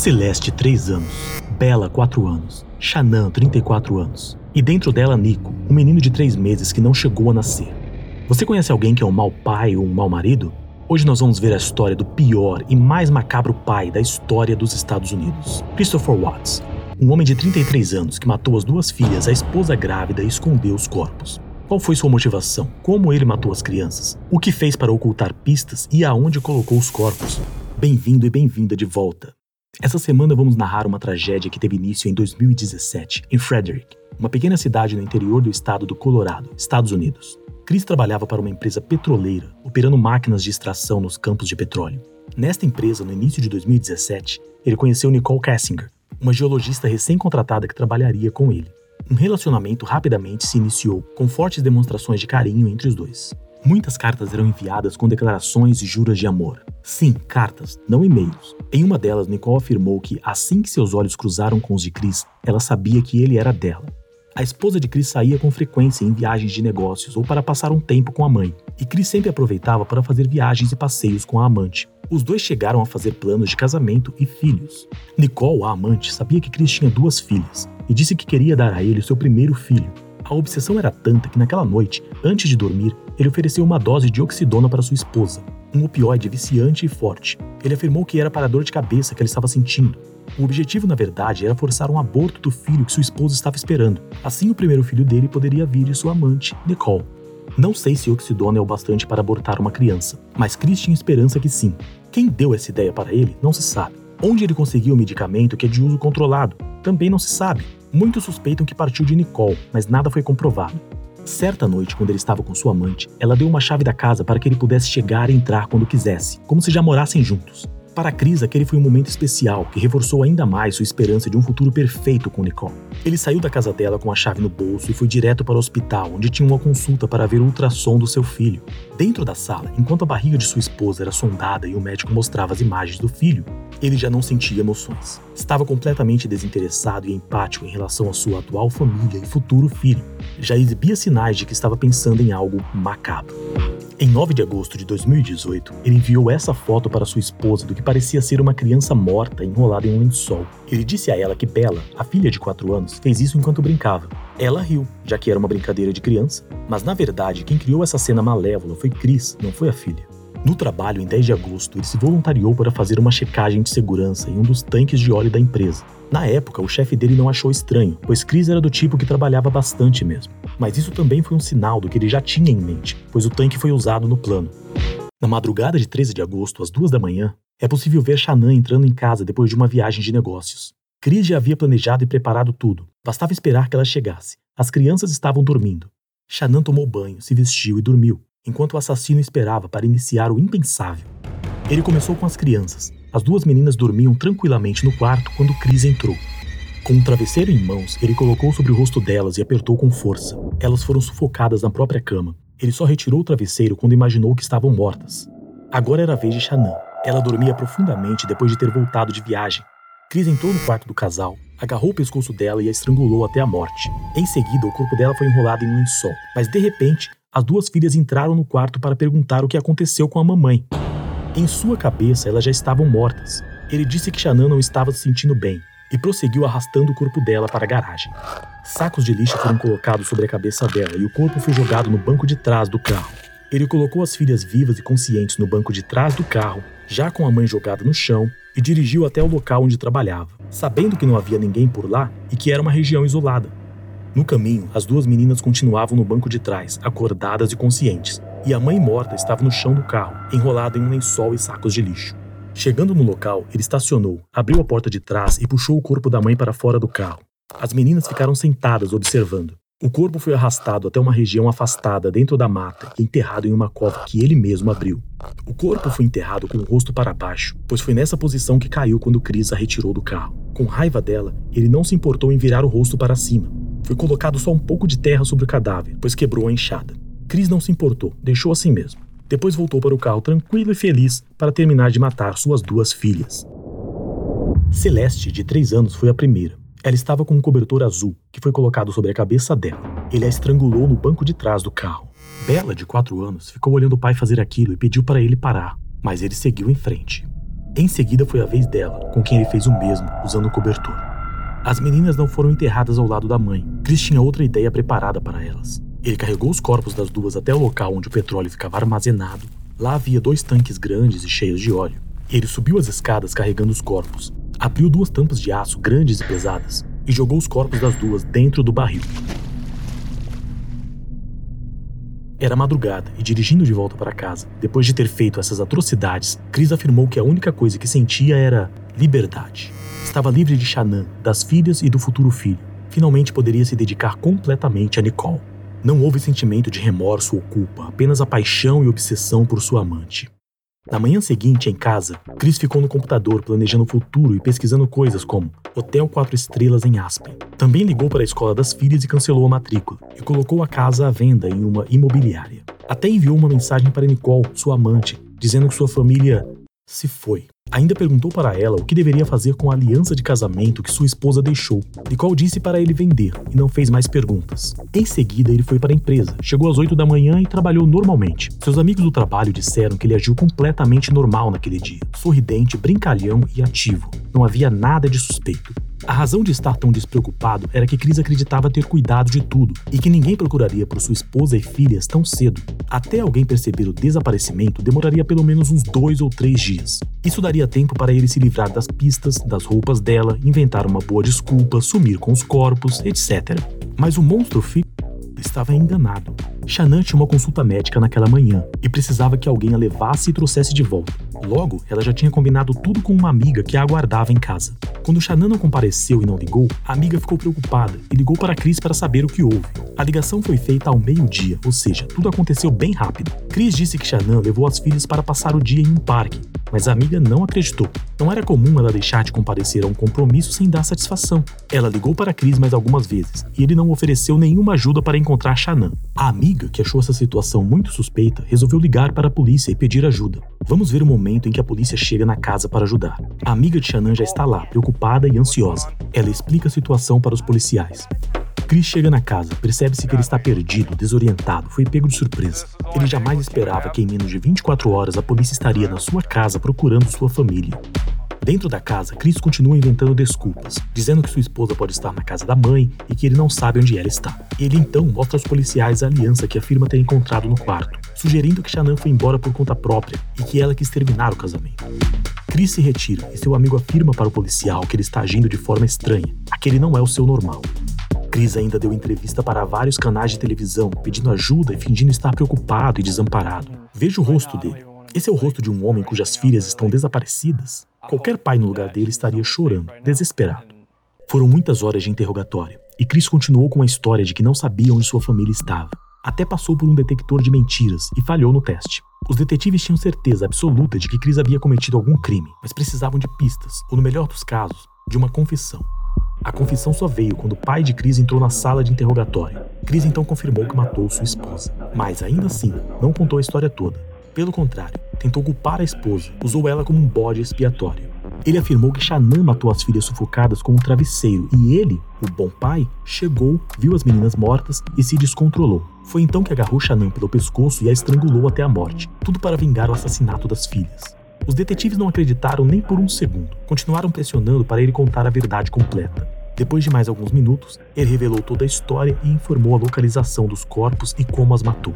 Celeste, 3 anos. Bela, 4 anos. Xanã, 34 anos. E dentro dela, Nico, um menino de 3 meses que não chegou a nascer. Você conhece alguém que é um mau pai ou um mau marido? Hoje nós vamos ver a história do pior e mais macabro pai da história dos Estados Unidos, Christopher Watts, um homem de 33 anos que matou as duas filhas, a esposa grávida e escondeu os corpos. Qual foi sua motivação? Como ele matou as crianças? O que fez para ocultar pistas e aonde colocou os corpos? Bem-vindo e bem-vinda de volta. Essa semana vamos narrar uma tragédia que teve início em 2017, em Frederick, uma pequena cidade no interior do estado do Colorado, Estados Unidos. Chris trabalhava para uma empresa petroleira, operando máquinas de extração nos campos de petróleo. Nesta empresa, no início de 2017, ele conheceu Nicole Kessinger, uma geologista recém-contratada que trabalharia com ele. Um relacionamento rapidamente se iniciou, com fortes demonstrações de carinho entre os dois. Muitas cartas eram enviadas com declarações e juras de amor. Sim, cartas, não e-mails. Em uma delas, Nicole afirmou que, assim que seus olhos cruzaram com os de Chris, ela sabia que ele era dela. A esposa de Chris saía com frequência em viagens de negócios ou para passar um tempo com a mãe, e Chris sempre aproveitava para fazer viagens e passeios com a amante. Os dois chegaram a fazer planos de casamento e filhos. Nicole, a amante, sabia que Chris tinha duas filhas e disse que queria dar a ele seu primeiro filho. A obsessão era tanta que naquela noite, antes de dormir, ele ofereceu uma dose de oxidona para sua esposa, um opioide viciante e forte. Ele afirmou que era para a dor de cabeça que ela estava sentindo, o objetivo, na verdade, era forçar um aborto do filho que sua esposa estava esperando. Assim, o primeiro filho dele poderia vir de sua amante, Nicole. Não sei se oxidona é o bastante para abortar uma criança, mas Chris tinha esperança que sim. Quem deu essa ideia para ele não se sabe. Onde ele conseguiu o medicamento que é de uso controlado também não se sabe. Muitos suspeitam que partiu de Nicole, mas nada foi comprovado. Certa noite, quando ele estava com sua amante, ela deu uma chave da casa para que ele pudesse chegar e entrar quando quisesse, como se já morassem juntos. Para Cris, aquele foi um momento especial que reforçou ainda mais sua esperança de um futuro perfeito com Nicole. Ele saiu da casa dela com a chave no bolso e foi direto para o hospital, onde tinha uma consulta para ver o ultrassom do seu filho. Dentro da sala, enquanto a barriga de sua esposa era sondada e o médico mostrava as imagens do filho, ele já não sentia emoções. Estava completamente desinteressado e empático em relação à sua atual família e futuro filho. Já exibia sinais de que estava pensando em algo macabro. Em 9 de agosto de 2018, ele enviou essa foto para sua esposa do que parecia ser uma criança morta enrolada em um lençol. Ele disse a ela que Bella, a filha de 4 anos, fez isso enquanto brincava. Ela riu, já que era uma brincadeira de criança, mas na verdade quem criou essa cena malévola foi Chris, não foi a filha. No trabalho, em 10 de agosto, ele se voluntariou para fazer uma checagem de segurança em um dos tanques de óleo da empresa. Na época, o chefe dele não achou estranho, pois Chris era do tipo que trabalhava bastante mesmo. Mas isso também foi um sinal do que ele já tinha em mente, pois o tanque foi usado no plano. Na madrugada de 13 de agosto, às duas da manhã, é possível ver Shannon entrando em casa depois de uma viagem de negócios. Chris já havia planejado e preparado tudo, bastava esperar que ela chegasse. As crianças estavam dormindo. Shannon tomou banho, se vestiu e dormiu enquanto o assassino esperava para iniciar o impensável. Ele começou com as crianças. As duas meninas dormiam tranquilamente no quarto quando Chris entrou. Com um travesseiro em mãos, ele colocou sobre o rosto delas e apertou com força. Elas foram sufocadas na própria cama. Ele só retirou o travesseiro quando imaginou que estavam mortas. Agora era a vez de Shannon. Ela dormia profundamente depois de ter voltado de viagem. Chris entrou no quarto do casal, agarrou o pescoço dela e a estrangulou até a morte. Em seguida, o corpo dela foi enrolado em um lençol, mas de repente, as duas filhas entraram no quarto para perguntar o que aconteceu com a mamãe. Em sua cabeça, elas já estavam mortas. Ele disse que Shannon não estava se sentindo bem e prosseguiu arrastando o corpo dela para a garagem. Sacos de lixo foram colocados sobre a cabeça dela e o corpo foi jogado no banco de trás do carro. Ele colocou as filhas vivas e conscientes no banco de trás do carro, já com a mãe jogada no chão, e dirigiu até o local onde trabalhava, sabendo que não havia ninguém por lá e que era uma região isolada. No caminho, as duas meninas continuavam no banco de trás, acordadas e conscientes, e a mãe morta estava no chão do carro, enrolada em um lençol e sacos de lixo. Chegando no local, ele estacionou, abriu a porta de trás e puxou o corpo da mãe para fora do carro. As meninas ficaram sentadas observando. O corpo foi arrastado até uma região afastada dentro da mata e enterrado em uma cova que ele mesmo abriu. O corpo foi enterrado com o rosto para baixo, pois foi nessa posição que caiu quando Chris a retirou do carro. Com raiva dela, ele não se importou em virar o rosto para cima, foi colocado só um pouco de terra sobre o cadáver, pois quebrou a enxada. Chris não se importou, deixou assim mesmo. Depois voltou para o carro tranquilo e feliz para terminar de matar suas duas filhas. Celeste, de 3 anos, foi a primeira. Ela estava com um cobertor azul, que foi colocado sobre a cabeça dela. Ele a estrangulou no banco de trás do carro. Bela, de 4 anos, ficou olhando o pai fazer aquilo e pediu para ele parar, mas ele seguiu em frente. Em seguida foi a vez dela, com quem ele fez o mesmo, usando o cobertor. As meninas não foram enterradas ao lado da mãe. Chris tinha outra ideia preparada para elas. Ele carregou os corpos das duas até o local onde o petróleo ficava armazenado. Lá havia dois tanques grandes e cheios de óleo. Ele subiu as escadas carregando os corpos, abriu duas tampas de aço grandes e pesadas e jogou os corpos das duas dentro do barril. Era madrugada e dirigindo de volta para casa, depois de ter feito essas atrocidades, Chris afirmou que a única coisa que sentia era liberdade. Estava livre de Shannon, das filhas e do futuro filho. Finalmente poderia se dedicar completamente a Nicole. Não houve sentimento de remorso ou culpa, apenas a paixão e obsessão por sua amante. Na manhã seguinte, em casa, Chris ficou no computador planejando o futuro e pesquisando coisas como Hotel 4 Estrelas em Aspen. Também ligou para a escola das filhas e cancelou a matrícula, e colocou a casa à venda em uma imobiliária. Até enviou uma mensagem para Nicole, sua amante, dizendo que sua família se foi. Ainda perguntou para ela o que deveria fazer com a aliança de casamento que sua esposa deixou. Nicole disse para ele vender e não fez mais perguntas. Em seguida, ele foi para a empresa, chegou às 8 da manhã e trabalhou normalmente. Seus amigos do trabalho disseram que ele agiu completamente normal naquele dia, sorridente, brincalhão e ativo. Não havia nada de suspeito. A razão de estar tão despreocupado era que Chris acreditava ter cuidado de tudo e que ninguém procuraria por sua esposa e filhas tão cedo. Até alguém perceber o desaparecimento demoraria pelo menos uns dois ou três dias. Isso daria tempo para ele se livrar das pistas, das roupas dela, inventar uma boa desculpa, sumir com os corpos, etc. Mas o monstro filho estava enganado. Shannon tinha uma consulta médica naquela manhã e precisava que alguém a levasse e trouxesse de volta. Logo, ela já tinha combinado tudo com uma amiga que a aguardava em casa. Quando Shannon não compareceu e não ligou, a amiga ficou preocupada e ligou para Chris para saber o que houve. A ligação foi feita ao meio-dia, ou seja, tudo aconteceu bem rápido. Chris disse que Shannon levou as filhas para passar o dia em um parque mas a amiga não acreditou. Não era comum ela deixar de comparecer a um compromisso sem dar satisfação. Ela ligou para Chris mais algumas vezes e ele não ofereceu nenhuma ajuda para encontrar Shannon. A amiga, que achou essa situação muito suspeita, resolveu ligar para a polícia e pedir ajuda. Vamos ver o momento em que a polícia chega na casa para ajudar. A amiga de Shannon já está lá, preocupada e ansiosa. Ela explica a situação para os policiais. Chris chega na casa, percebe-se que ele está perdido, desorientado, foi pego de surpresa. Ele jamais esperava que em menos de 24 horas a polícia estaria na sua casa procurando sua família. Dentro da casa, Chris continua inventando desculpas, dizendo que sua esposa pode estar na casa da mãe e que ele não sabe onde ela está. Ele então mostra aos policiais a aliança que afirma ter encontrado no quarto, sugerindo que Shannon foi embora por conta própria e que ela quis terminar o casamento. Chris se retira e seu amigo afirma para o policial que ele está agindo de forma estranha, aquele não é o seu normal. Chris ainda deu entrevista para vários canais de televisão, pedindo ajuda e fingindo estar preocupado e desamparado. Veja o rosto dele. Esse é o rosto de um homem cujas filhas estão desaparecidas. Qualquer pai no lugar dele estaria chorando, desesperado. Foram muitas horas de interrogatório, e Chris continuou com a história de que não sabia onde sua família estava. Até passou por um detector de mentiras e falhou no teste. Os detetives tinham certeza absoluta de que Chris havia cometido algum crime, mas precisavam de pistas, ou no melhor dos casos, de uma confissão. A confissão só veio quando o pai de Cris entrou na sala de interrogatório. Cris então confirmou que matou sua esposa, mas ainda assim não contou a história toda. Pelo contrário, tentou culpar a esposa, usou ela como um bode expiatório. Ele afirmou que Shannon matou as filhas sufocadas com um travesseiro e ele, o bom pai, chegou, viu as meninas mortas e se descontrolou. Foi então que agarrou Shannon pelo pescoço e a estrangulou até a morte, tudo para vingar o assassinato das filhas. Os detetives não acreditaram nem por um segundo. Continuaram pressionando para ele contar a verdade completa. Depois de mais alguns minutos, ele revelou toda a história e informou a localização dos corpos e como as matou.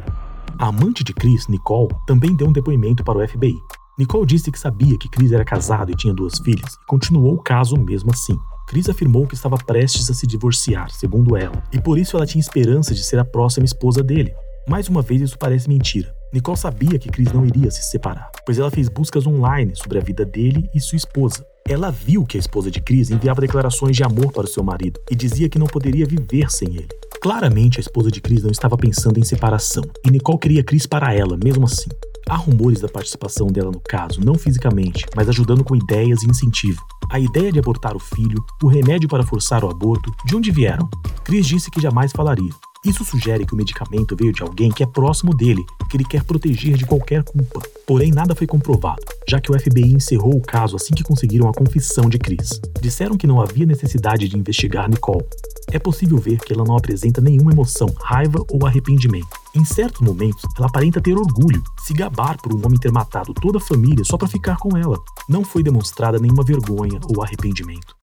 A amante de Chris, Nicole, também deu um depoimento para o FBI. Nicole disse que sabia que Chris era casado e tinha duas filhas e continuou o caso mesmo assim. Chris afirmou que estava prestes a se divorciar, segundo ela, e por isso ela tinha esperança de ser a próxima esposa dele. Mais uma vez, isso parece mentira. Nicole sabia que Chris não iria se separar, pois ela fez buscas online sobre a vida dele e sua esposa. Ela viu que a esposa de Chris enviava declarações de amor para o seu marido e dizia que não poderia viver sem ele. Claramente, a esposa de Chris não estava pensando em separação, e Nicole queria Chris para ela, mesmo assim. Há rumores da participação dela no caso, não fisicamente, mas ajudando com ideias e incentivo. A ideia de abortar o filho, o remédio para forçar o aborto, de onde vieram? Chris disse que jamais falaria, isso sugere que o medicamento veio de alguém que é próximo dele, que ele quer proteger de qualquer culpa. Porém, nada foi comprovado, já que o FBI encerrou o caso assim que conseguiram a confissão de Chris. Disseram que não havia necessidade de investigar Nicole. É possível ver que ela não apresenta nenhuma emoção, raiva ou arrependimento. Em certos momentos, ela aparenta ter orgulho, se gabar por um homem ter matado toda a família só para ficar com ela. Não foi demonstrada nenhuma vergonha ou arrependimento.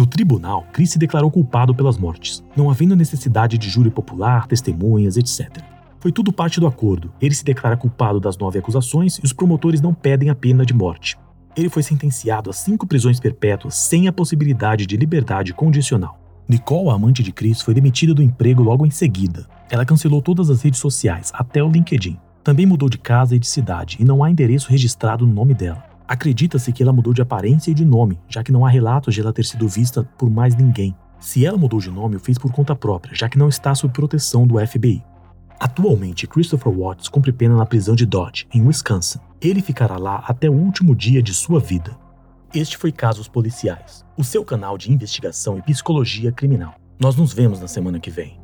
No tribunal, Chris se declarou culpado pelas mortes, não havendo necessidade de júri popular, testemunhas, etc. Foi tudo parte do acordo. Ele se declara culpado das nove acusações e os promotores não pedem a pena de morte. Ele foi sentenciado a cinco prisões perpétuas sem a possibilidade de liberdade condicional. Nicole, a amante de Chris, foi demitida do emprego logo em seguida. Ela cancelou todas as redes sociais, até o LinkedIn. Também mudou de casa e de cidade, e não há endereço registrado no nome dela. Acredita-se que ela mudou de aparência e de nome, já que não há relatos de ela ter sido vista por mais ninguém. Se ela mudou de nome, o fez por conta própria, já que não está sob proteção do FBI. Atualmente, Christopher Watts cumpre pena na prisão de Dodge, em Wisconsin. Ele ficará lá até o último dia de sua vida. Este foi Casos Policiais, o seu canal de investigação e psicologia criminal. Nós nos vemos na semana que vem.